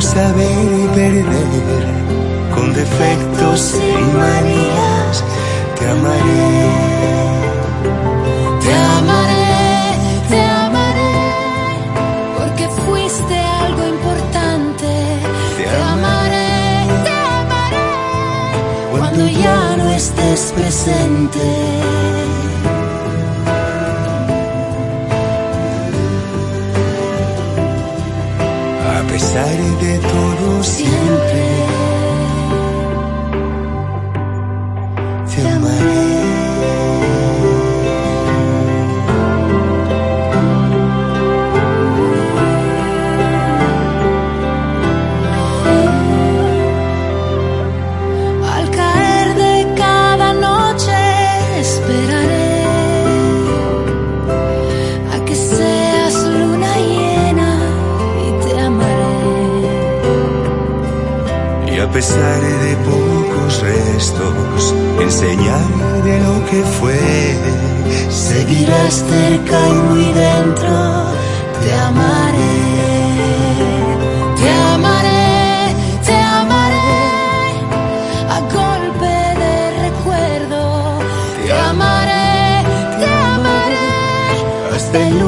saber perder, con defectos y manías, te amaré. Te amaré, te amaré, porque fuiste algo importante. Te amaré, te amaré, cuando ya no estés presente. Pesar de todo siempre pesar de pocos restos, enseñar de lo que fue, seguirás cerca y muy dentro, te amaré. Te amaré, te amaré, a golpe de recuerdo. Te amaré, te amaré, hasta el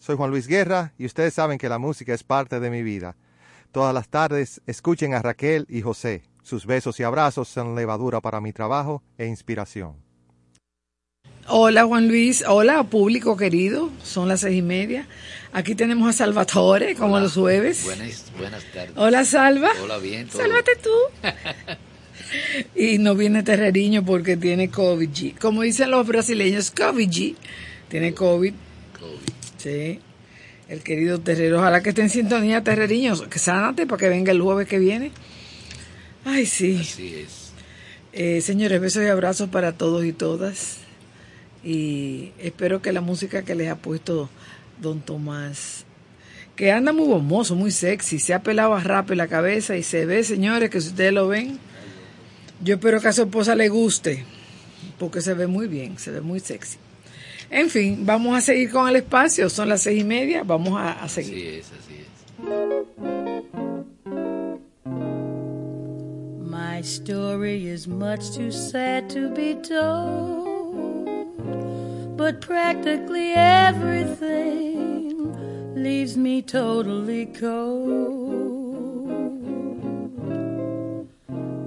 Soy Juan Luis Guerra y ustedes saben que la música es parte de mi vida. Todas las tardes escuchen a Raquel y José. Sus besos y abrazos son levadura para mi trabajo e inspiración. Hola Juan Luis, hola público querido, son las seis y media. Aquí tenemos a Salvatore, como los jueves. Buenas, buenas tardes. Hola Salva. Hola, bien. todo. Sálvate tú. y no viene Terreriño porque tiene COVID. Como dicen los brasileños, COVID. Tiene COVID. COVID. Sí. El querido Terrero. Ojalá que esté en sintonía, Terreriños. Que sánate para que venga el jueves que viene. Ay, sí. Así es. Eh, señores, besos y abrazos para todos y todas. Y espero que la música que les ha puesto Don Tomás, que anda muy bomboso, muy sexy, se ha pelado a rap en la cabeza y se ve, señores, que si ustedes lo ven, yo espero que a su esposa le guste, porque se ve muy bien, se ve muy sexy. En fin, vamos a seguir con el espacio, son las seis y media, vamos a, a seguir. Así es, así es. My story is much too sad to be told, but practically everything leaves me totally cold.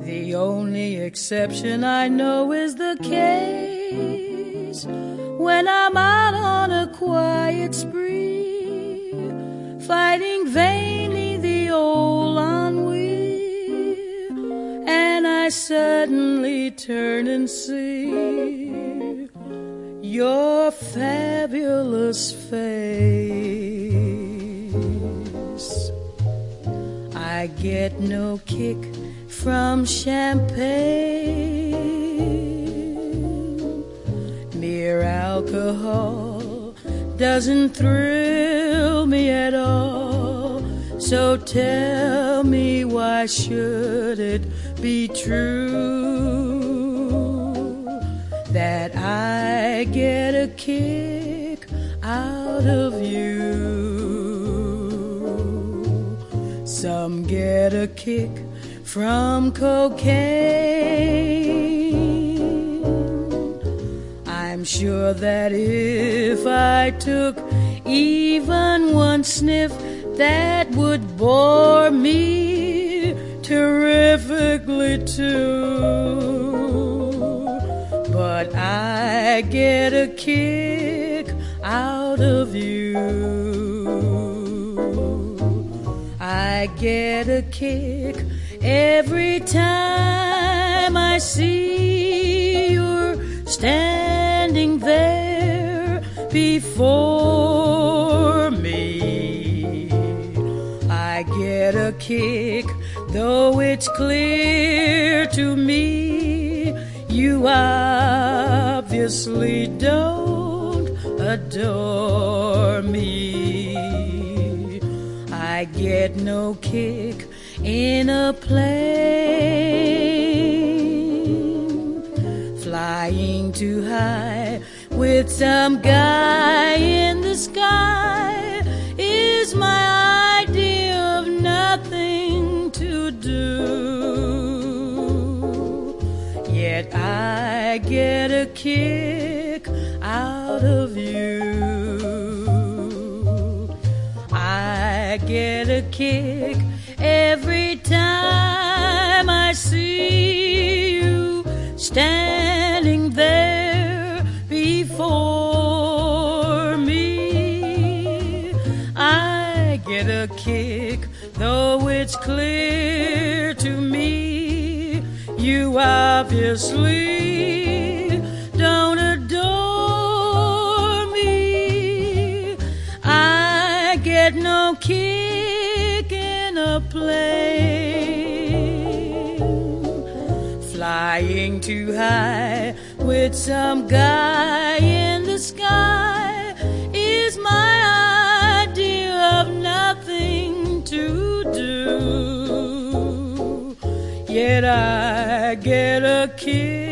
The only exception I know is the case when I'm out on a quiet spree, fighting vainly the old ennui, and I suddenly turn and see your fabulous face. I get no kick from champagne. Mere alcohol doesn't thrill me at all. So tell me why should it be true that I get a kick out of you? Some get a kick from cocaine. I'm sure that if I took even one sniff, that would bore me terrifically too. But I get a kick out of you. I get a kick every time I see standing there before me. I get a kick, though it's clear to me you obviously don't adore me. I get no kick in a plane, flying too high with some guy in the sky is my idea of nothing to do. Yet I get a kick flying too high with some guy in the sky is my idea of nothing to do. Yet I get a kick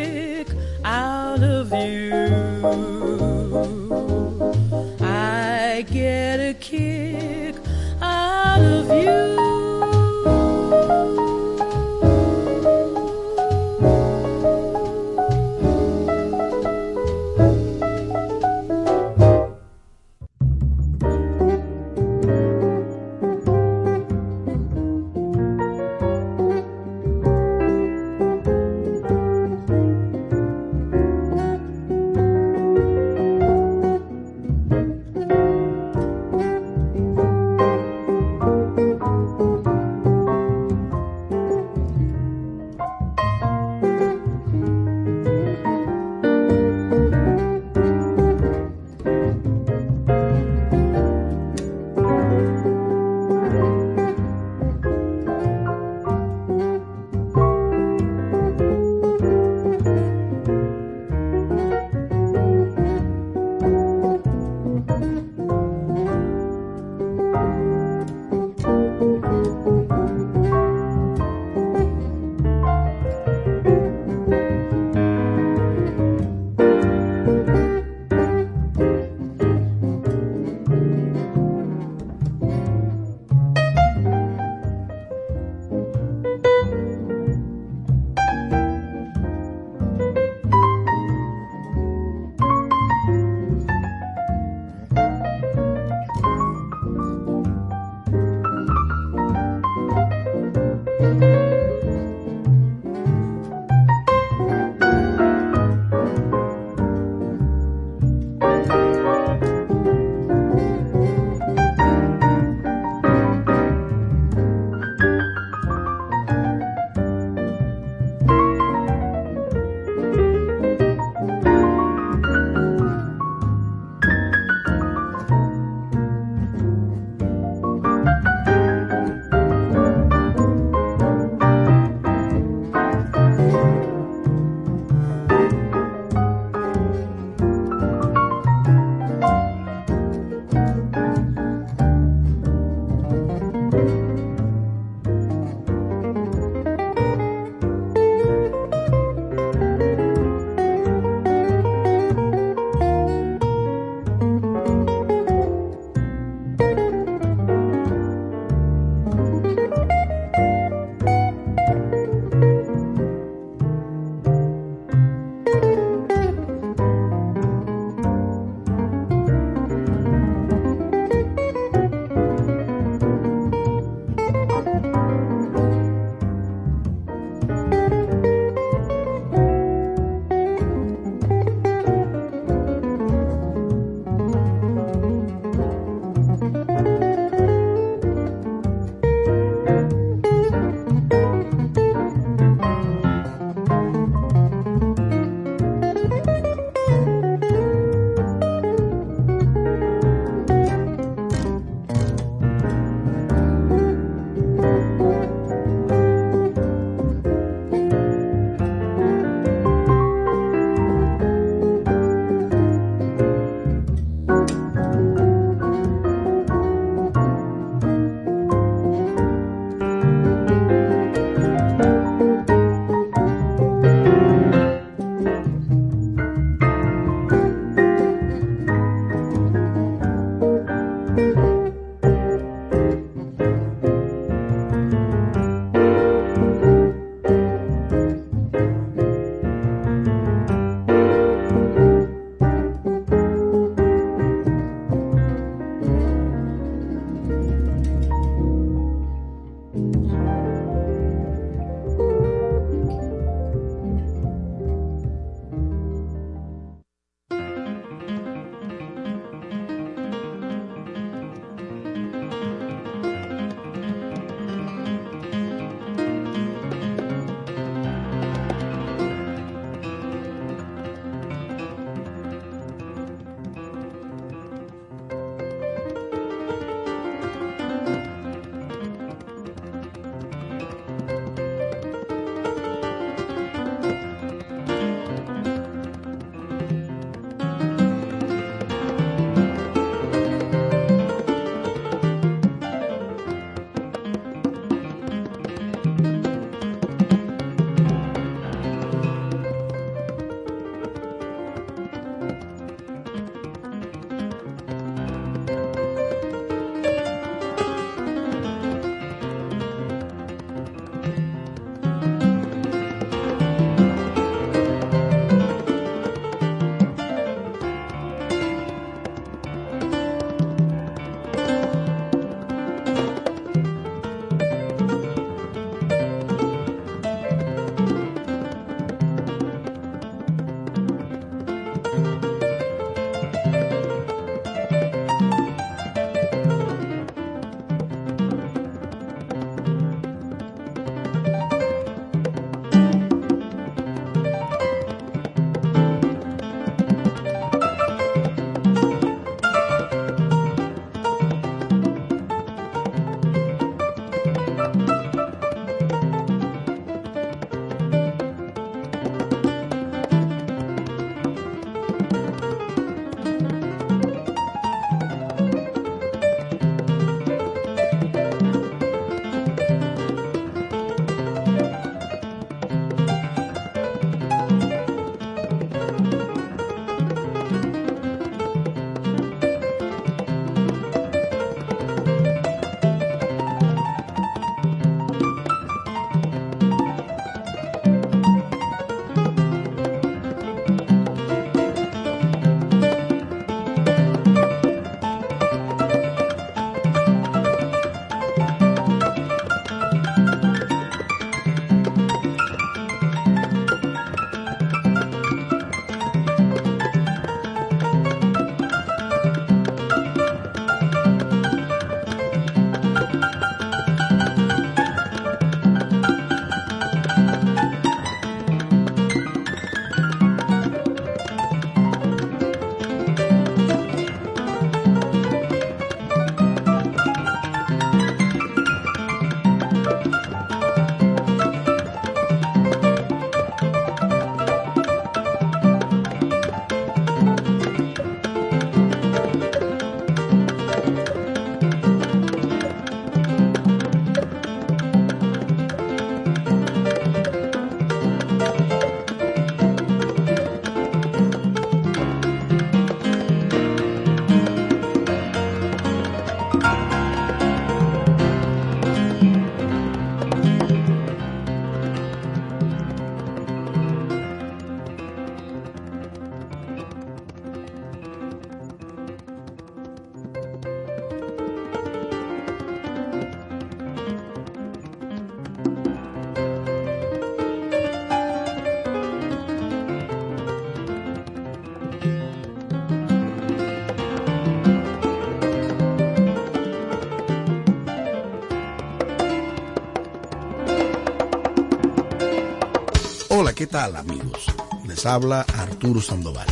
tal amigos? Les habla Arturo Sandoval,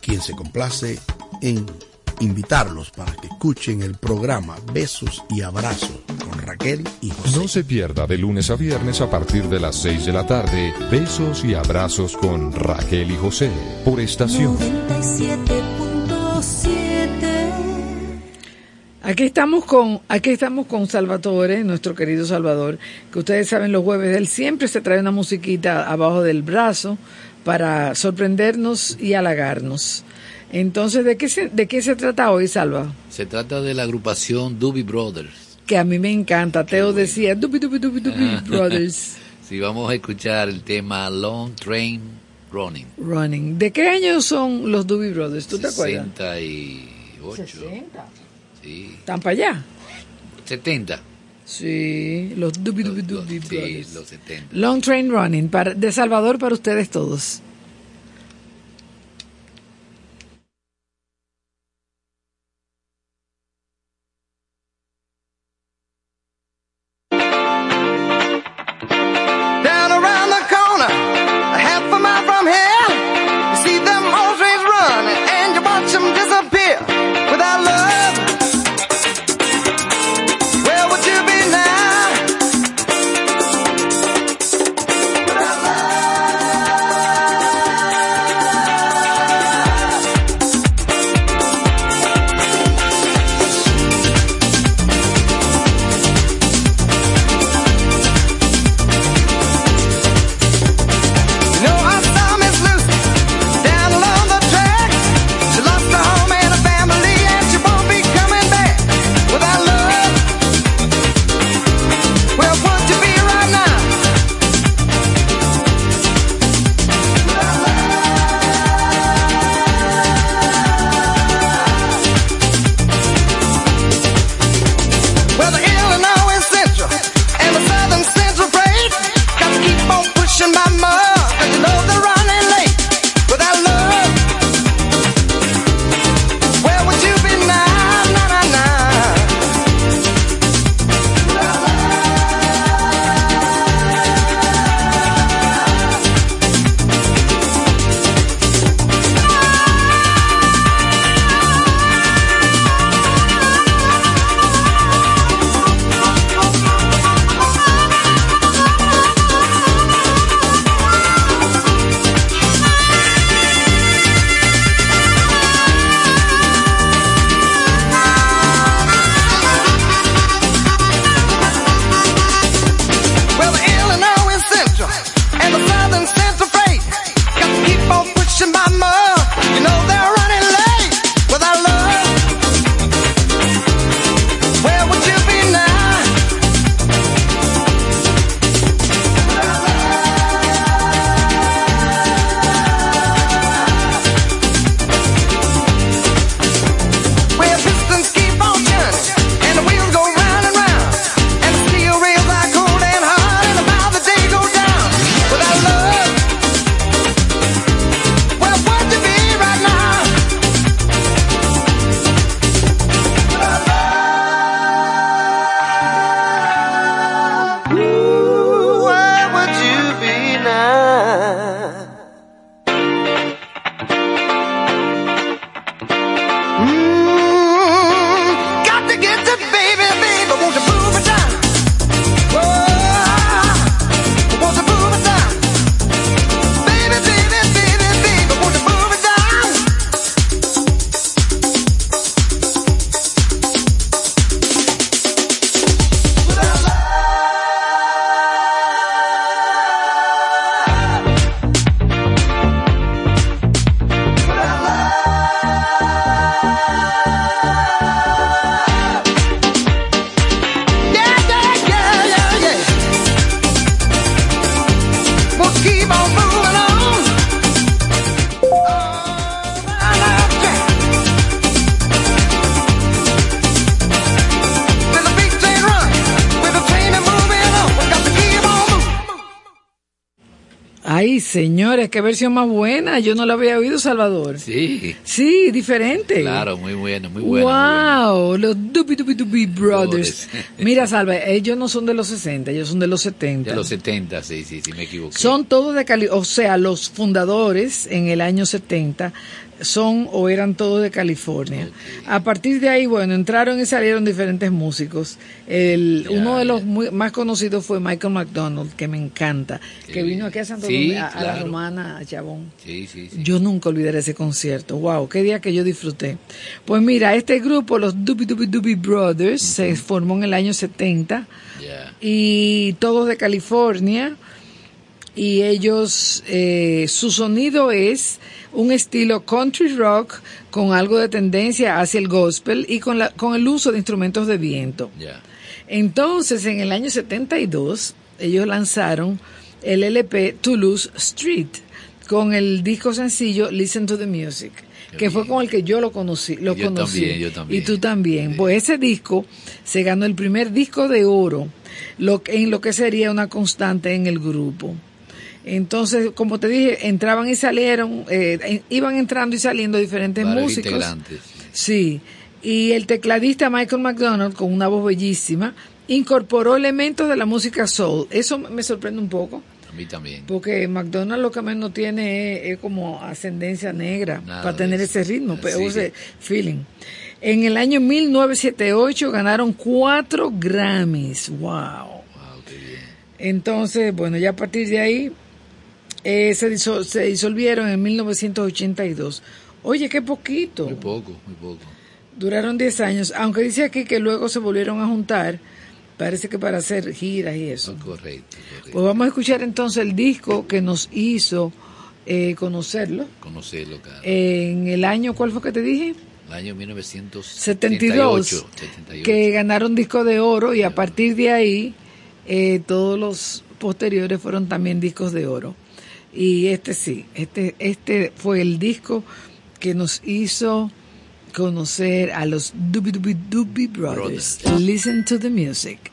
quien se complace en invitarlos para que escuchen el programa Besos y Abrazos con Raquel y José. No se pierda de lunes a viernes a partir de las 6 de la tarde Besos y Abrazos con Raquel y José por estación. 97.7 Aquí estamos con, aquí estamos con Salvatore, nuestro querido Salvador, que ustedes saben los jueves, él siempre se trae una musiquita abajo del brazo para sorprendernos y halagarnos. Entonces, ¿de qué se, de qué se trata hoy, Salva? Se trata de la agrupación Doobie Brothers. Que a mí me encanta. Teo decía, Dubi Dubi Dubi Dubi Brothers Si vamos a escuchar el tema Long Train Running. Running. ¿De qué año son los Dubi Brothers? ¿Tú te acuerdas? 68. 60. Sí. ¿Están para allá? 70. Sí, los Dubi Dubi Dubi los- sí, los 70. Long Train Running, para, de Salvador para ustedes todos. Qué versión más buena. Yo no la había oído, Salvador. Sí. Sí, diferente. Claro, muy bueno, muy bueno. Wow, los Dubi Dubi Dubi Brothers. Mira, Salva, ellos no son de los 60, ellos son de los 70. De los 70, sí, sí, sí, me equivoqué. Son todos de Cali, o sea, los fundadores en el año 70 son o eran todos de California. A partir de ahí, bueno, entraron y salieron diferentes músicos. El, uno de los más conocidos fue Michael McDonald, que me encanta, que vino aquí a Santo Domingo, a, la Romana, a Chabón. Yo nunca olvidaré ese concierto. Wow, qué día que yo disfruté. Pues mira, este grupo, los Doobie Doobie Doobie Brothers, se formó en el año 70 y todos de California. Y ellos, eh, su sonido es un estilo country rock con algo de tendencia hacia el gospel y con, la, con el uso de instrumentos de viento. Entonces, en el año 72, ellos lanzaron el LP Toulouse Street con el disco sencillo Listen to the Music, que fue con el que yo lo conocí. Lo yo conocí. También, yo también. Y tú también. Pues ese disco se ganó el primer disco de oro lo, en lo que sería una constante en el grupo. Entonces, como te dije, entraban y salieron, eh, iban entrando y saliendo diferentes músicos. Sí. Y el tecladista Michael McDonald, con una voz bellísima, incorporó elementos de la música soul. Eso me sorprende un poco. A mí también. Porque McDonald lo que menos tiene es, como ascendencia negra para tener ese ritmo, pero ese feeling. En el año 1978 ganaron cuatro Grammys. ¡Wow! wow qué bien. Entonces, bueno, ya a partir de ahí eh, se, se disolvieron en 1982. Oye, qué poquito. Muy poco, muy poco. Duraron 10 años, aunque dice aquí que luego se volvieron a juntar, parece que para hacer giras y eso. Correcto, Pues vamos a escuchar entonces el disco que nos hizo eh, conocerlo. Conocerlo, claro. en el año, ¿cuál fue que te dije? El año 1972. Que ganaron disco de oro y a partir de ahí eh, todos los posteriores fueron también discos de oro. Y este sí, este, este fue el disco que nos hizo conocer a los Doobie Doobie Doobie Brothers. Listen to the music.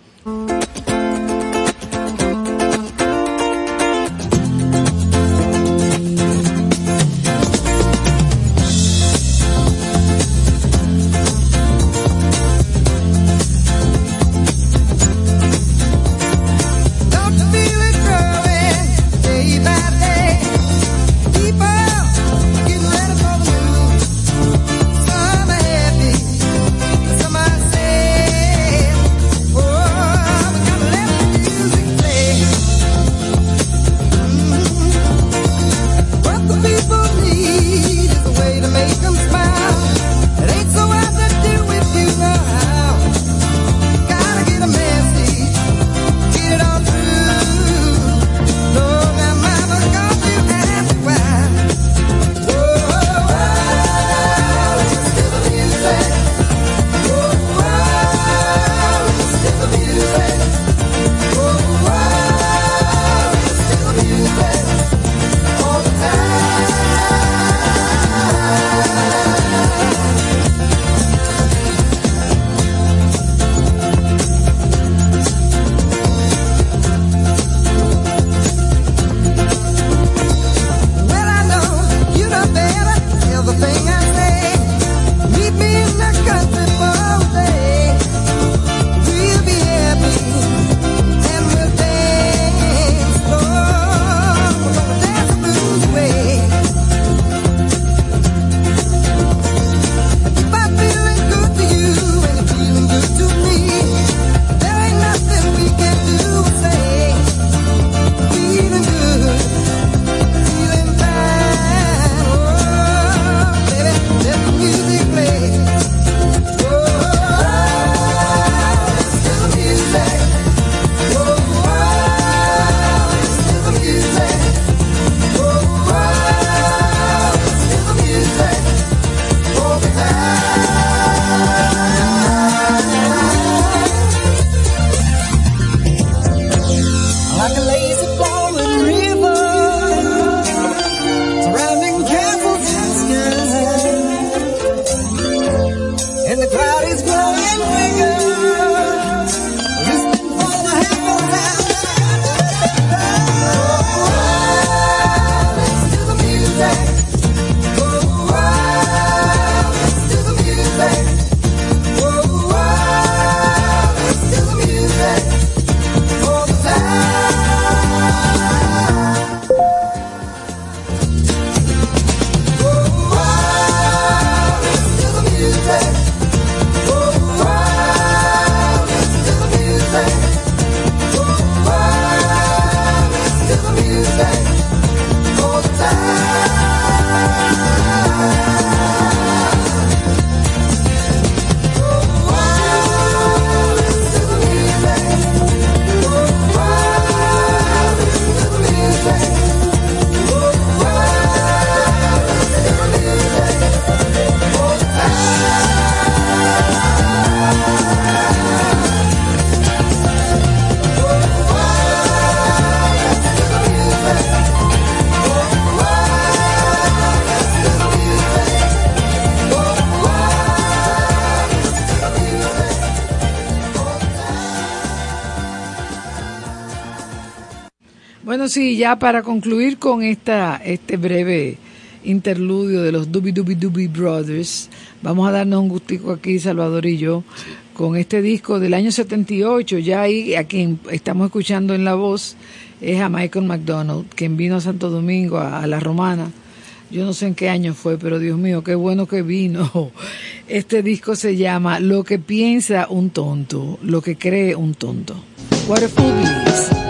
sí, ya para concluir con esta, este breve interludio de los Doobie Doobie Doobie Brothers, vamos a darnos un gustico aquí, Salvador y yo, con este disco del año 78, ya ahí a quien estamos escuchando en la voz es a Michael McDonald, quien vino a Santo Domingo, a, La Romana. Yo no sé en qué año fue, pero Dios mío, qué bueno que vino. Este disco se llama Lo que piensa un tonto, lo que cree un tonto. What a fool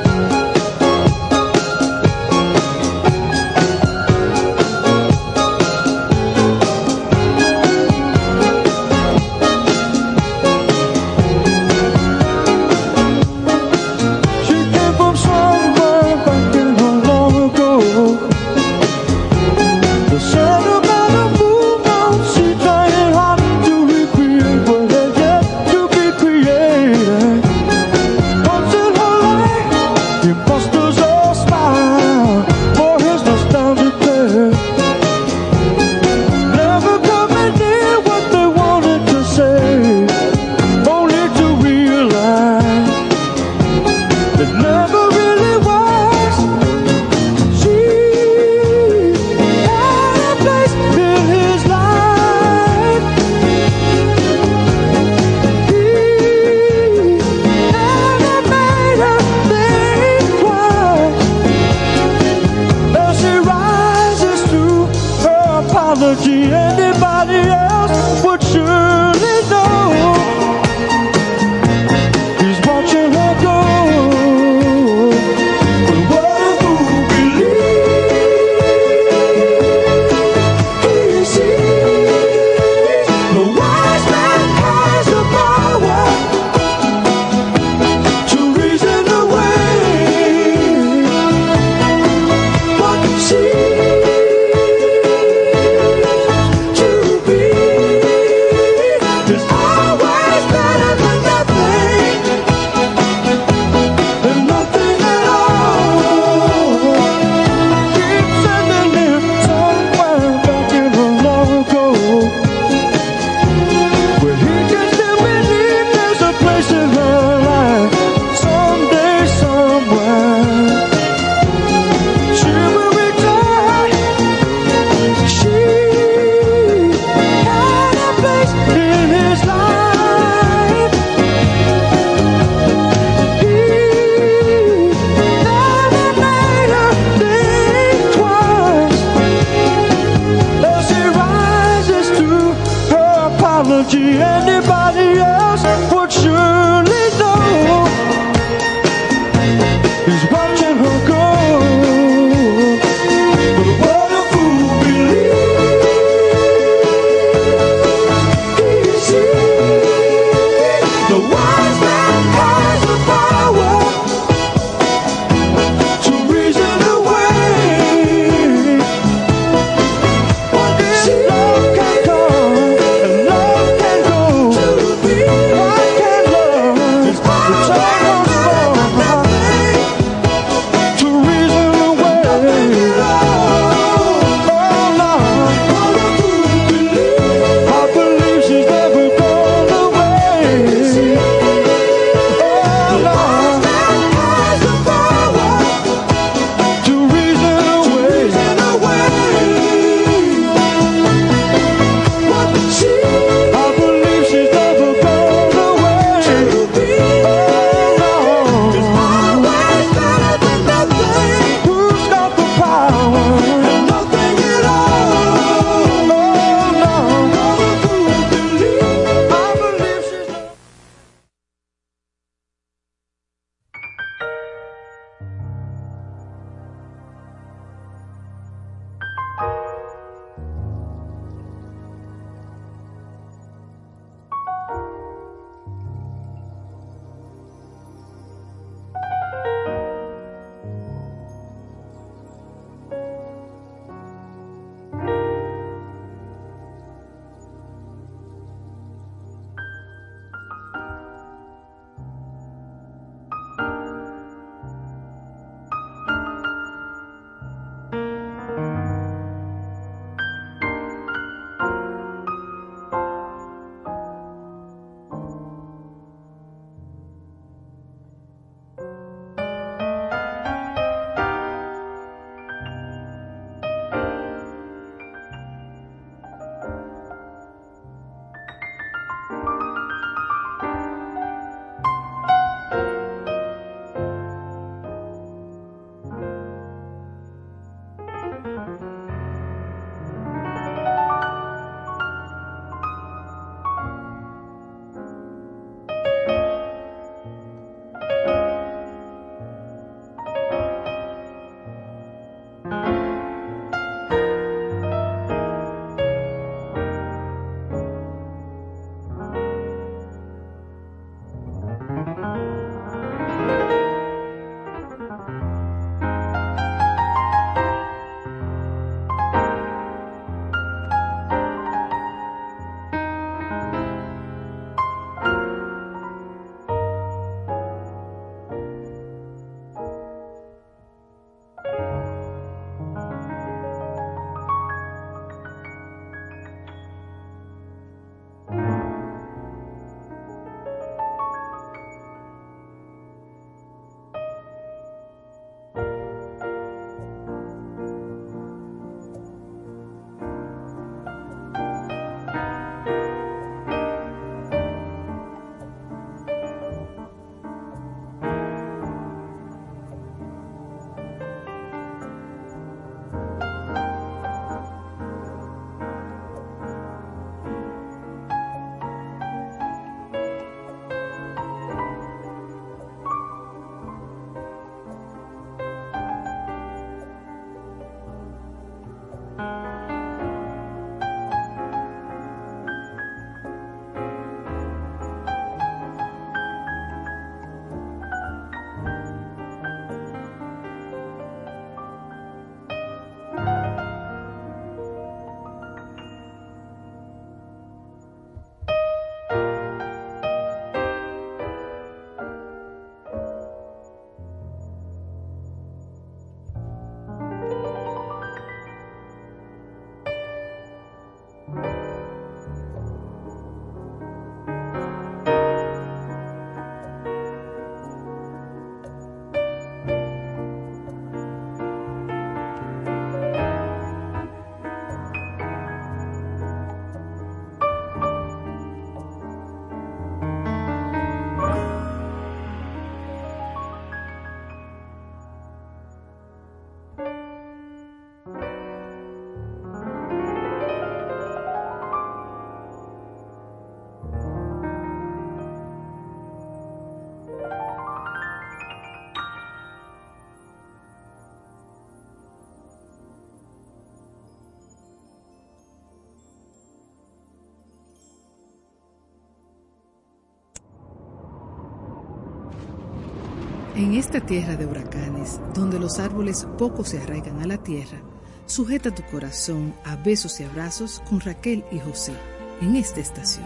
En esta tierra de huracanes, donde los árboles poco se arraigan a la tierra, sujeta tu corazón a besos y abrazos con Raquel y José en esta estación.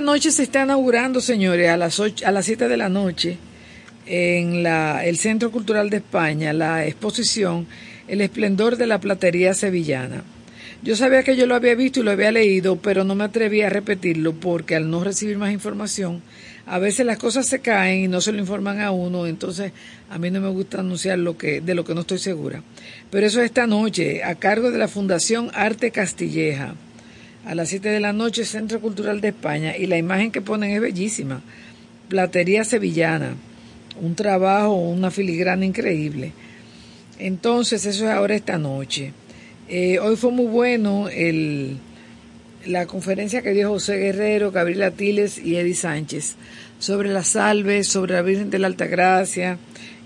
Esta noche se está inaugurando, señores, a las ocho, a las 7 de la noche en la, el Centro Cultural de España, la exposición El esplendor de la platería sevillana. Yo sabía que yo lo había visto y lo había leído, pero no me atreví a repetirlo porque al no recibir más información, a veces las cosas se caen y no se lo informan a uno, entonces a mí no me gusta anunciar lo que, de lo que no estoy segura. Pero eso es esta noche, a cargo de la Fundación Arte Castilleja a las 7 de la noche, Centro Cultural de España, y la imagen que ponen es bellísima. Platería sevillana, un trabajo, una filigrana increíble. Entonces, eso es ahora esta noche. Eh, hoy fue muy bueno el, la conferencia que dio José Guerrero, Gabriel Atiles y Eddie Sánchez sobre la salve, sobre la Virgen de la Altagracia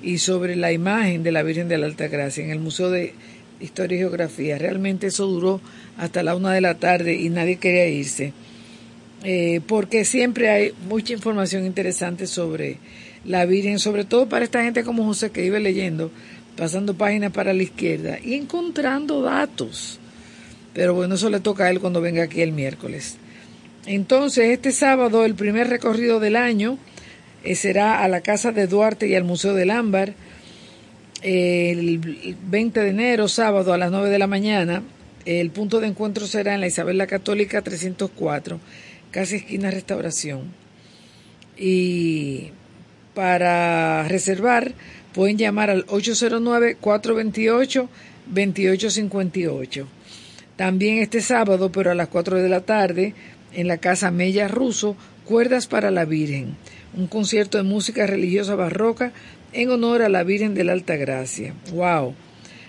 y sobre la imagen de la Virgen de la Altagracia en el Museo de Historia y Geografía. Realmente eso duró hasta la una de la tarde y nadie quería irse. Eh, porque siempre hay mucha información interesante sobre la Virgen, sobre todo para esta gente como José que vive leyendo, pasando páginas para la izquierda y encontrando datos. Pero bueno, eso le toca a él cuando venga aquí el miércoles. Entonces, este sábado, el primer recorrido del año eh, será a la Casa de Duarte y al Museo del Ámbar. El 20 de enero, sábado, a las 9 de la mañana, el punto de encuentro será en la Isabel la Católica 304, casi esquina Restauración. Y para reservar pueden llamar al 809-428-2858. También este sábado, pero a las 4 de la tarde, en la Casa Mella Ruso, Cuerdas para la Virgen, un concierto de música religiosa barroca en honor a la Virgen de la Alta Gracia. ¡Wow!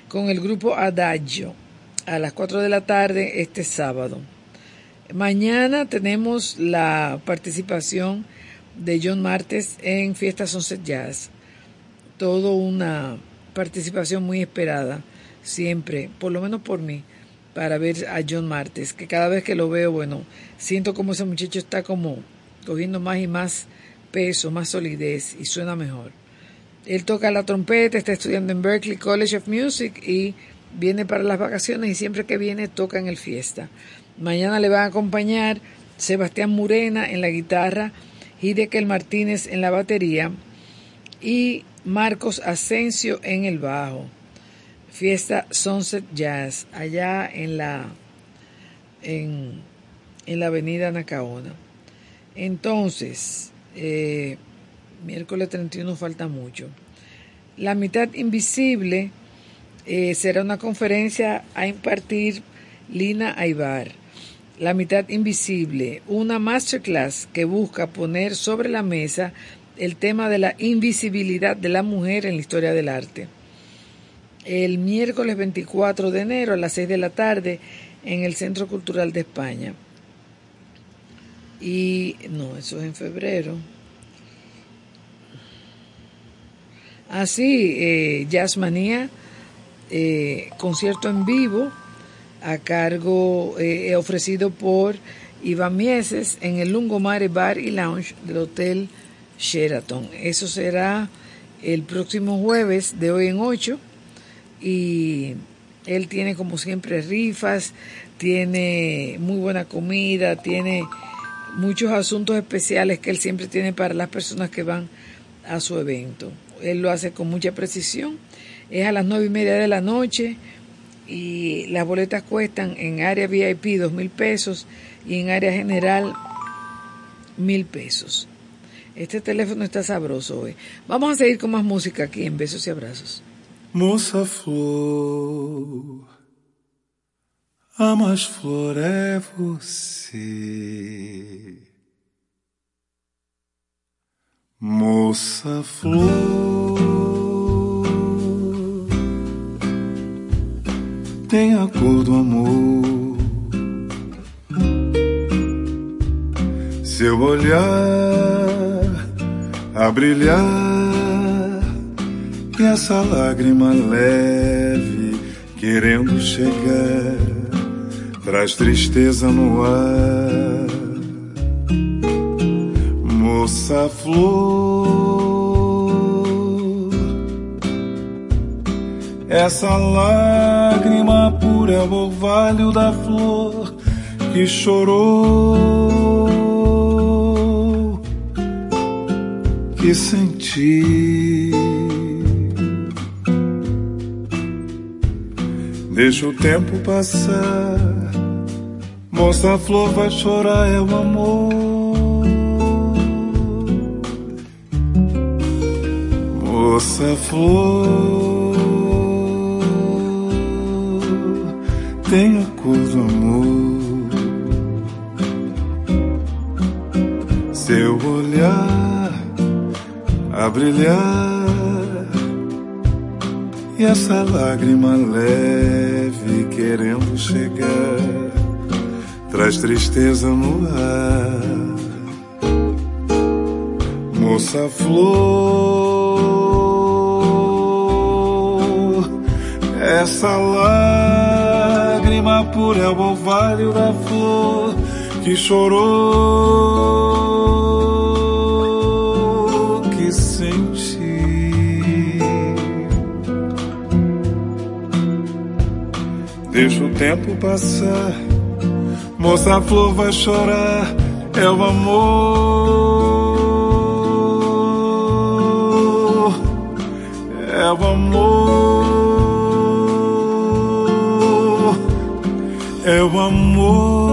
Con el grupo Adagio a las 4 de la tarde este sábado. Mañana tenemos la participación de John Martes en Fiesta Sunset Jazz. Todo una participación muy esperada, siempre, por lo menos por mí, para ver a John Martes, que cada vez que lo veo, bueno, siento como ese muchacho está como cogiendo más y más peso, más solidez y suena mejor. Él toca la trompeta, está estudiando en Berklee College of Music y viene para las vacaciones y siempre que viene toca en el fiesta. Mañana le van a acompañar Sebastián Murena en la guitarra, Hidekel Martínez en la batería y Marcos Asensio en el bajo. Fiesta Sunset Jazz, allá en la, en, en la avenida Nacaona. Entonces, eh, miércoles 31 falta mucho. La mitad invisible eh, será una conferencia a impartir Lina Aibar. La mitad invisible, una masterclass que busca poner sobre la mesa el tema de la invisibilidad de la mujer en la historia del arte. El miércoles 24 de enero a las 6 de la tarde en el Centro Cultural de España. Y no, eso es en febrero. Así, eh, Jazzmanía eh, concierto en vivo a cargo eh, ofrecido por Iván Mieses en el Lungomare Bar y Lounge del Hotel Sheraton. Eso será el próximo jueves de hoy en 8 y él tiene como siempre rifas, tiene muy buena comida, tiene muchos asuntos especiales que él siempre tiene para las personas que van a su evento. Él lo hace con mucha precisión es a las nueve y media de la noche y las boletas cuestan en área VIP dos mil pesos y en área general mil pesos. Este teléfono está sabroso hoy. Vamos a seguir con más música aquí en Besos y Abrazos. Moça flor, a flor é você. Moça flor. tem a cor do amor. Seu olhar a brilhar e essa lágrima leve querendo chegar traz tristeza no ar. Moça flor, essa lágrima pura é o orvalho da flor que chorou, que senti. Deixa o tempo passar, moça flor vai chorar, é o amor. Moça flor, tem a cor do amor. Seu olhar a brilhar e essa lágrima leve querendo chegar traz tristeza no ar. Moça flor, essa lágrima pura é o orvalho da flor que chorou, que senti. Deixa o tempo passar, moça flor vai chorar, é o amor, é o amor.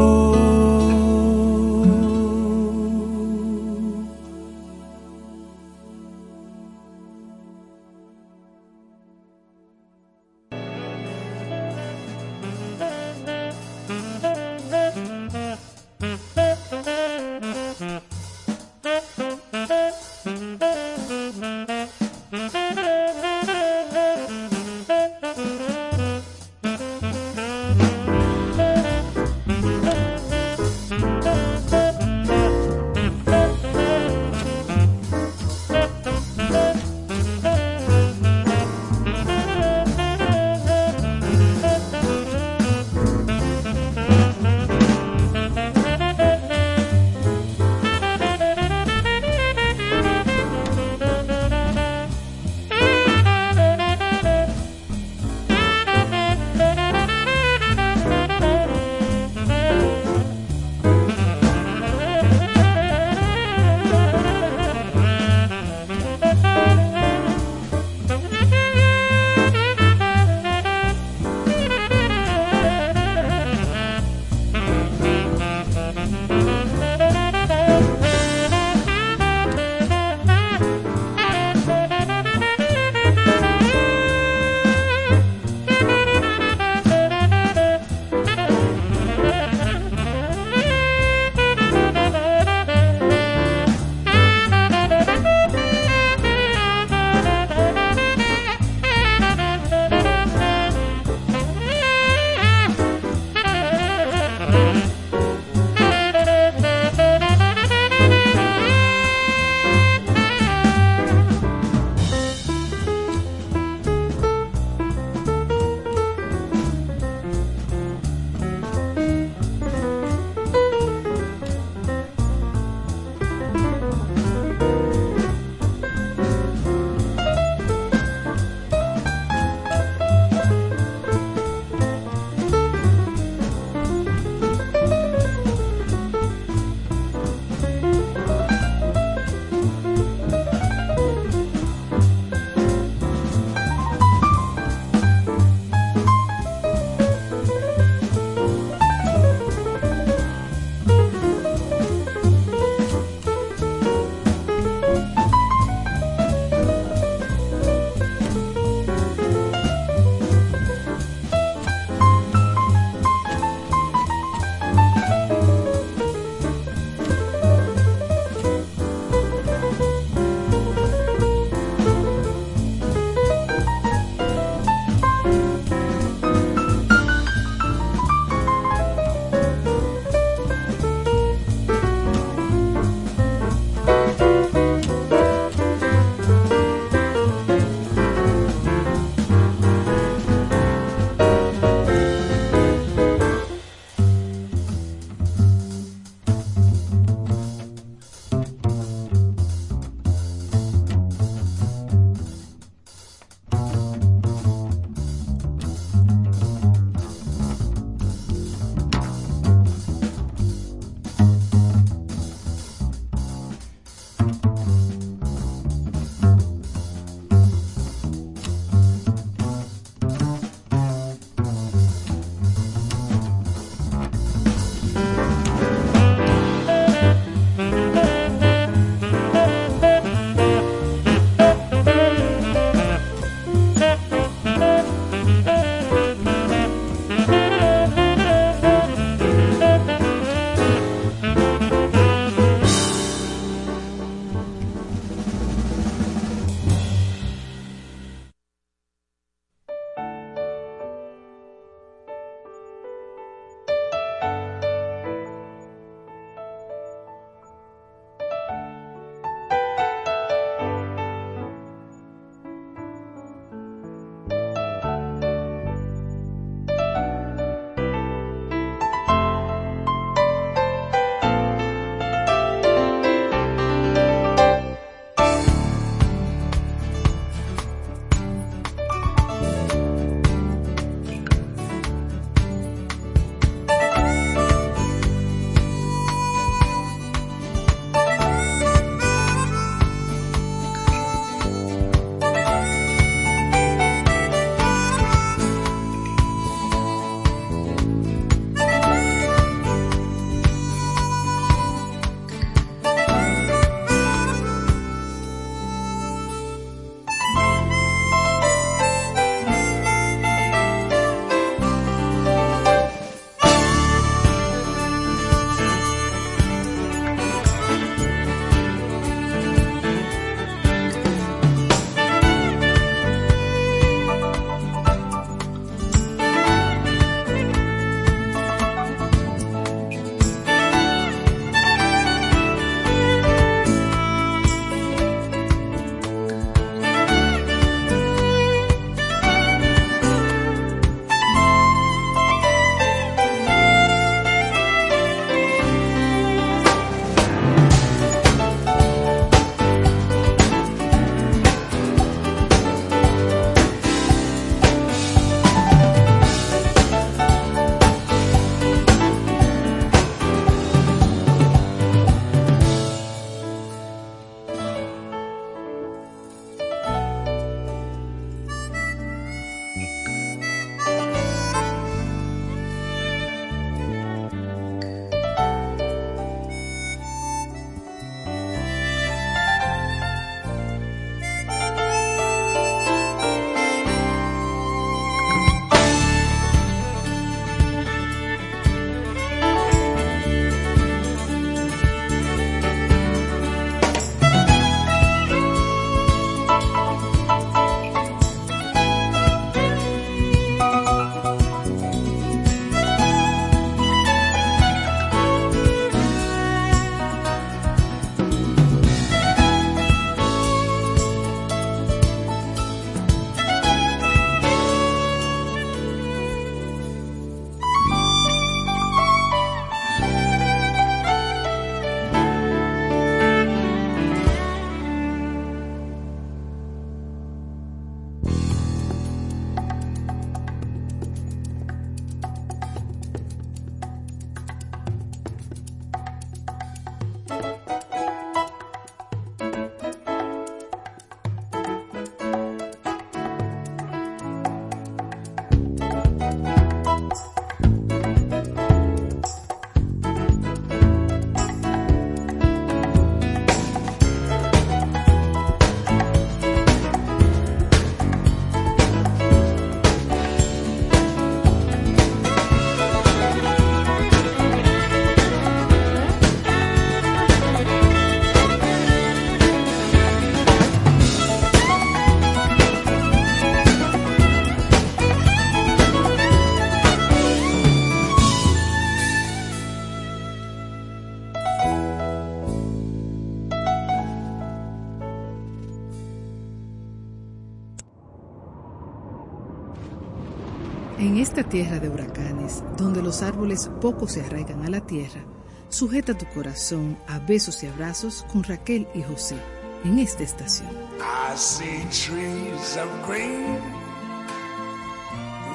Tierra de huracanes, donde los árboles poco se arraigan a la tierra, sujeta tu corazón a besos y abrazos con Raquel y José en esta estación. I see trees of green,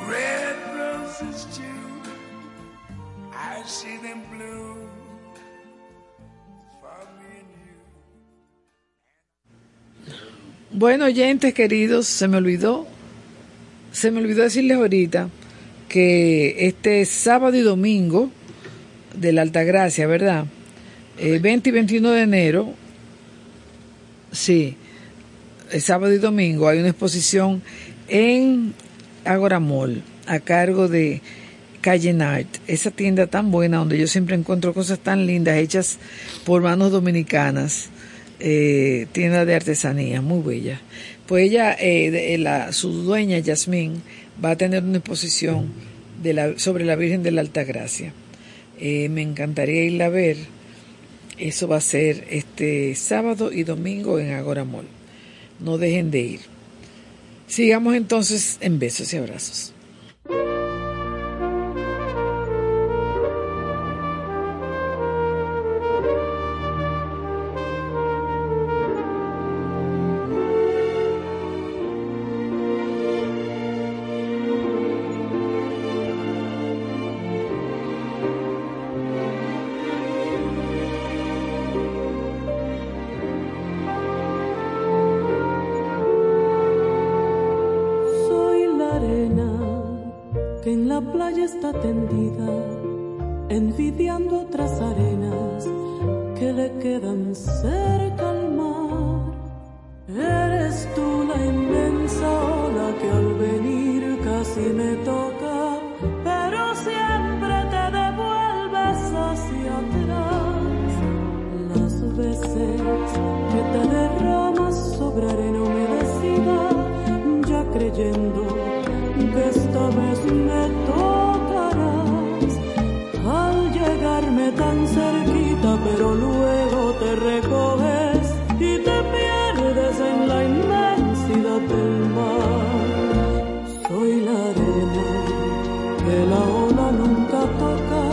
red roses too. I see them blue for me and you. Bueno, oyentes queridos, se me olvidó, se me olvidó decirles ahorita que este sábado y domingo de la Altagracia, ¿verdad? Eh, 20 y 21 de enero, sí, el sábado y domingo hay una exposición en Agora Mall a cargo de Calle Art, esa tienda tan buena donde yo siempre encuentro cosas tan lindas hechas por manos dominicanas, eh, tienda de artesanía, muy bella. Pues ella, eh, de- la, su dueña, Yasmín, va a tener una exposición de la, sobre la Virgen de la Altagracia. Eh, me encantaría irla a ver. Eso va a ser este sábado y domingo en Agora Mall. No dejen de ir. Sigamos entonces en besos y abrazos. Envidiando otras arenas que le quedan cerca al mar. Eres tú la inmensa ola que al venir casi me toca, pero siempre te devuelves hacia atrás. Las veces que te derramas sobre arena humedecida, ya creyendo pero luego te recoges y te pierdes en la inmensidad del mar. Soy la arena que la ola nunca toca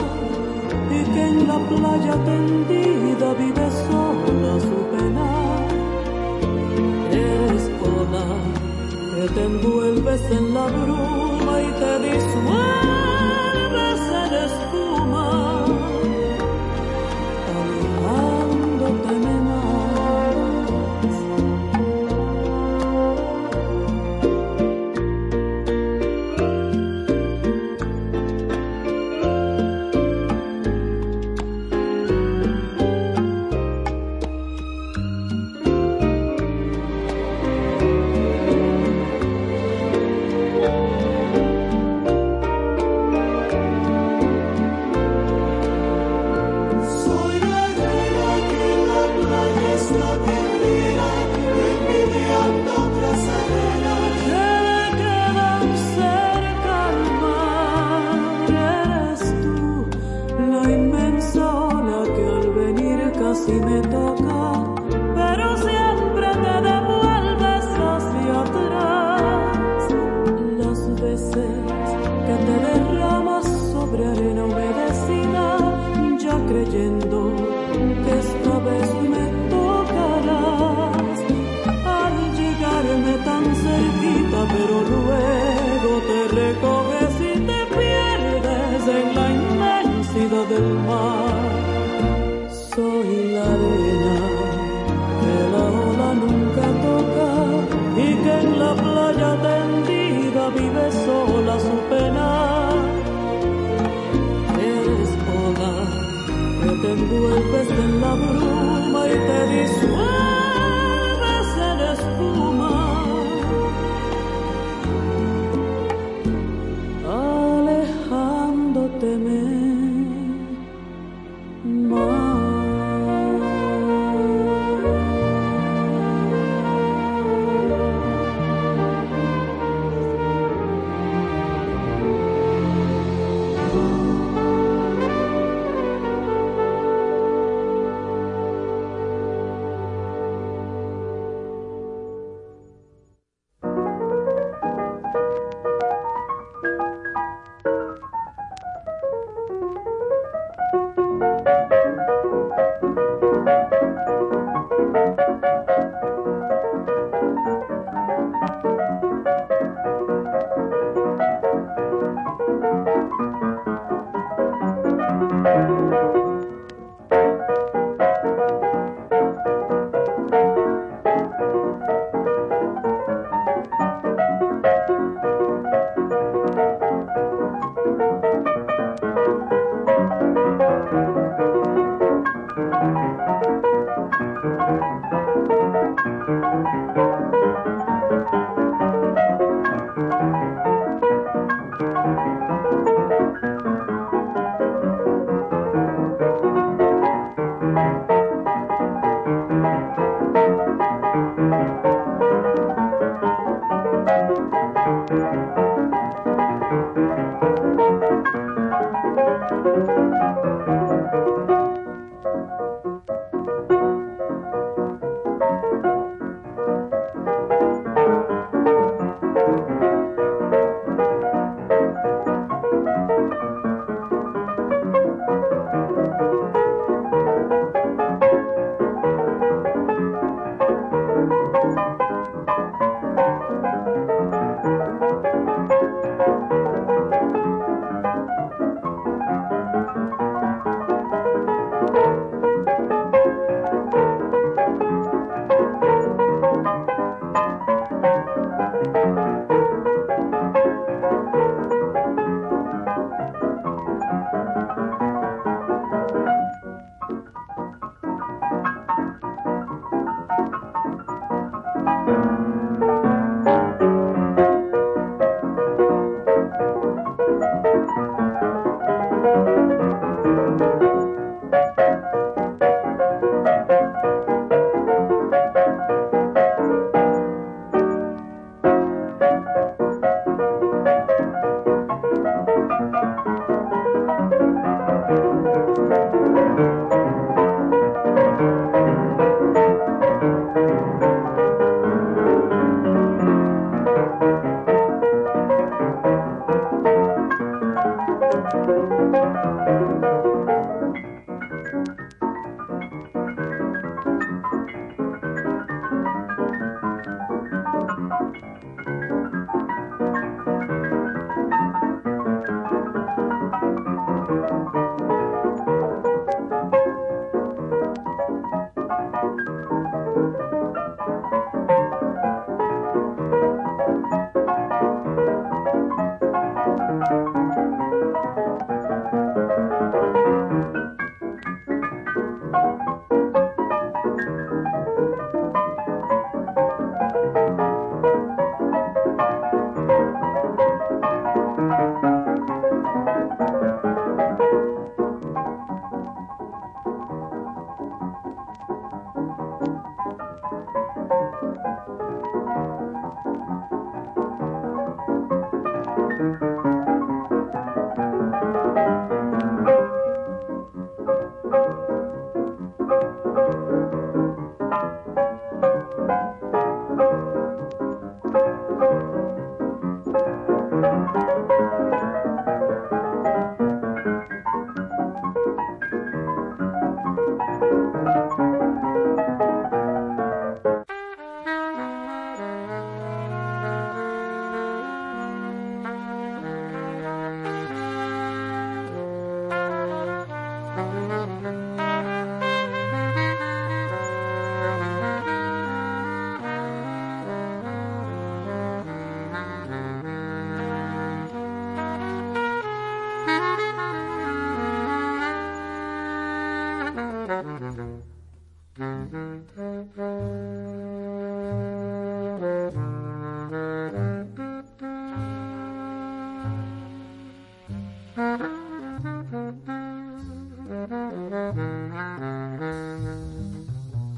y que en la playa tendida vive sola su pena. Eres ola que te envuelves en la bruma y te disuelves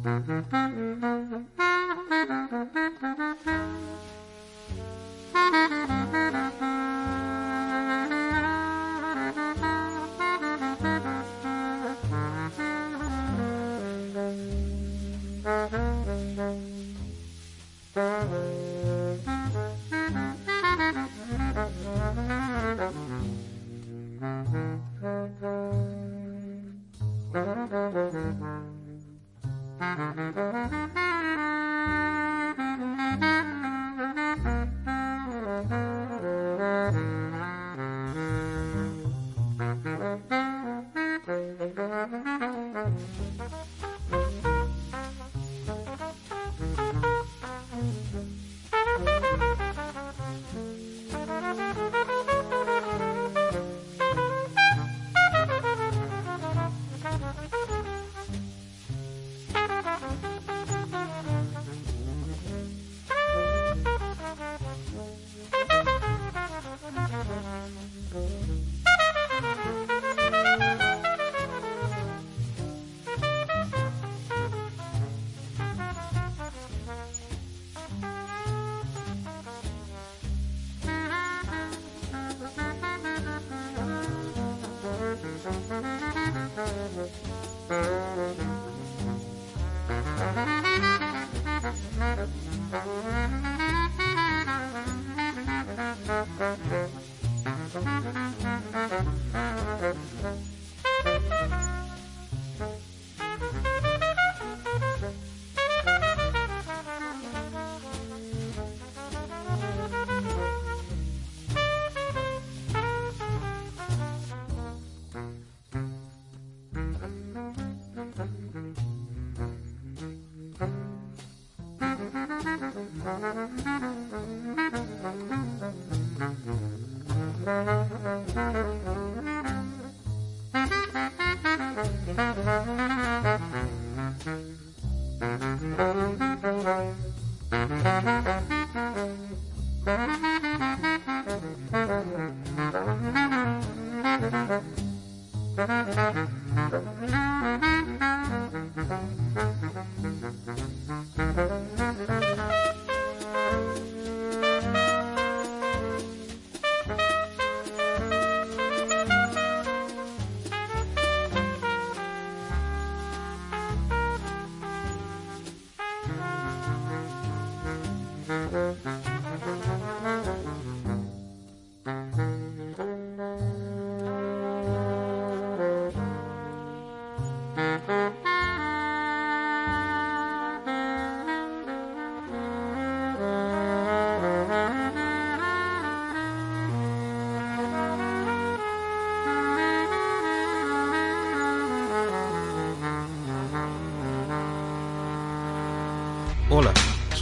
Mm-hmm.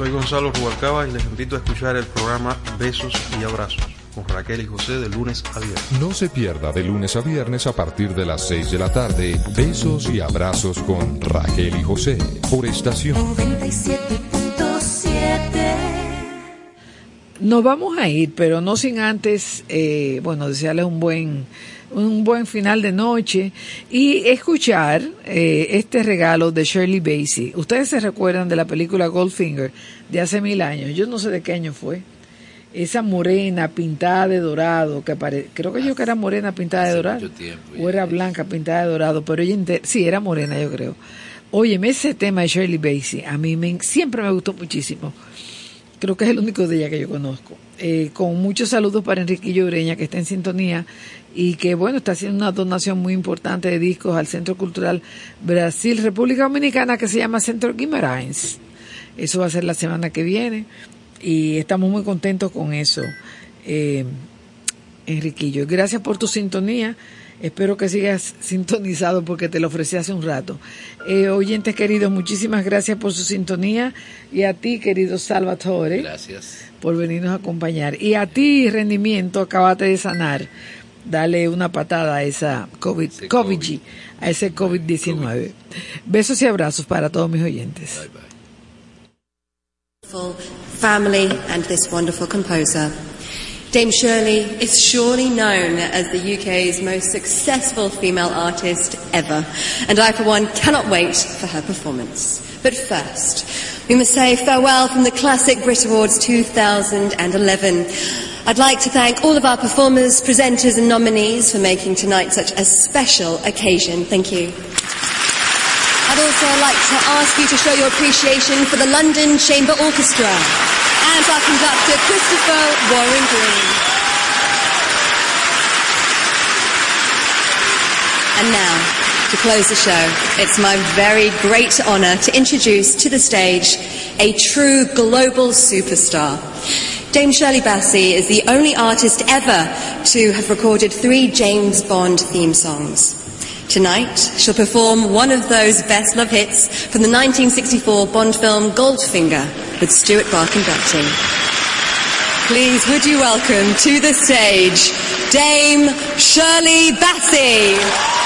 Soy Gonzalo Rubalcaba y les invito a escuchar el programa Besos y Abrazos con Raquel y José de lunes a viernes. No se pierda de lunes a viernes a partir de las 6 de la tarde Besos y Abrazos con Raquel y José por estación 97.7 Nos vamos a ir, pero no sin antes, eh, bueno, desearles un buen, un buen final de noche y escuchar eh, este regalo de Shirley Bassey. Ustedes se recuerdan de la película Goldfinger de hace mil años. Yo no sé de qué año fue. Esa morena pintada de dorado, que pare... creo que yo que era morena pintada de dorado. o era blanca pintada de dorado, pero ella sí era morena, yo creo. Óyeme, ese tema de Shirley Bassey, a mí me, siempre me gustó muchísimo creo que es el único de ella que yo conozco. Eh, con muchos saludos para Enriquillo Ureña, que está en sintonía y que, bueno, está haciendo una donación muy importante de discos al Centro Cultural Brasil, República Dominicana, que se llama Centro Guimarães. Eso va a ser la semana que viene y estamos muy contentos con eso, eh, Enriquillo. Gracias por tu sintonía. Espero que sigas sintonizado porque te lo ofrecí hace un rato. Eh, oyentes queridos, muchísimas gracias por su sintonía y a ti, querido Salvatore. Gracias. Por venirnos a acompañar. Y a ti, Rendimiento, acabate de sanar. Dale una patada a esa COVID, COVID, a ese COVID-19. Besos y abrazos para todos mis oyentes. Bye, bye. family and this wonderful composer. Dame Shirley is surely known as the UK's most successful female artist ever, and I, for one, cannot wait for her performance. But first, we must say farewell from the Classic Brit Awards 2011. I'd like to thank all of our performers, presenters, and nominees for making tonight such a special occasion. Thank you. I'd also like to ask you to show your appreciation for the London Chamber Orchestra and our conductor, Christopher Warren Green. And now, to close the show, it's my very great honour to introduce to the stage a true global superstar. Dame Shirley Bassey is the only artist ever to have recorded three James Bond theme songs. Tonight, she'll perform one of those best love hits from the 1964 Bond film Goldfinger with Stuart Barkin-Butty. Please would you welcome to the stage Dame Shirley Bassey.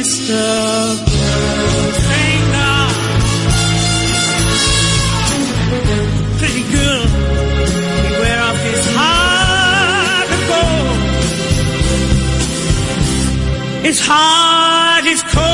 Mr. Beware of his heart of gold. His heart is cold.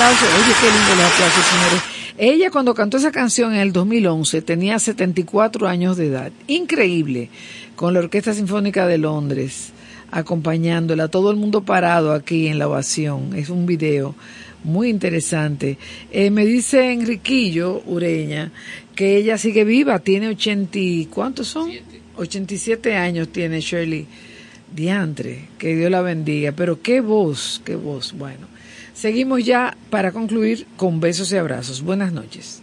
Oye, qué lindo los aplausos, señores. Ella cuando cantó esa canción en el 2011 tenía 74 años de edad. Increíble, con la Orquesta Sinfónica de Londres acompañándola, todo el mundo parado aquí en la ovación. Es un video muy interesante. Eh, me dice Enriquillo Ureña que ella sigue viva, tiene 80, y- ¿cuántos son? 87 años tiene Shirley Diantre, que Dios la bendiga, pero qué voz, qué voz. Bueno, seguimos ya para concluir con besos y abrazos. Buenas noches.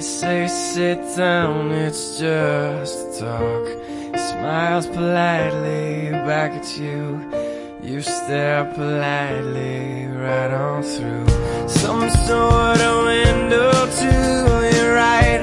You say sit down, it's just a talk. He smiles politely back at you. You stare politely right on through some sort of window to your right.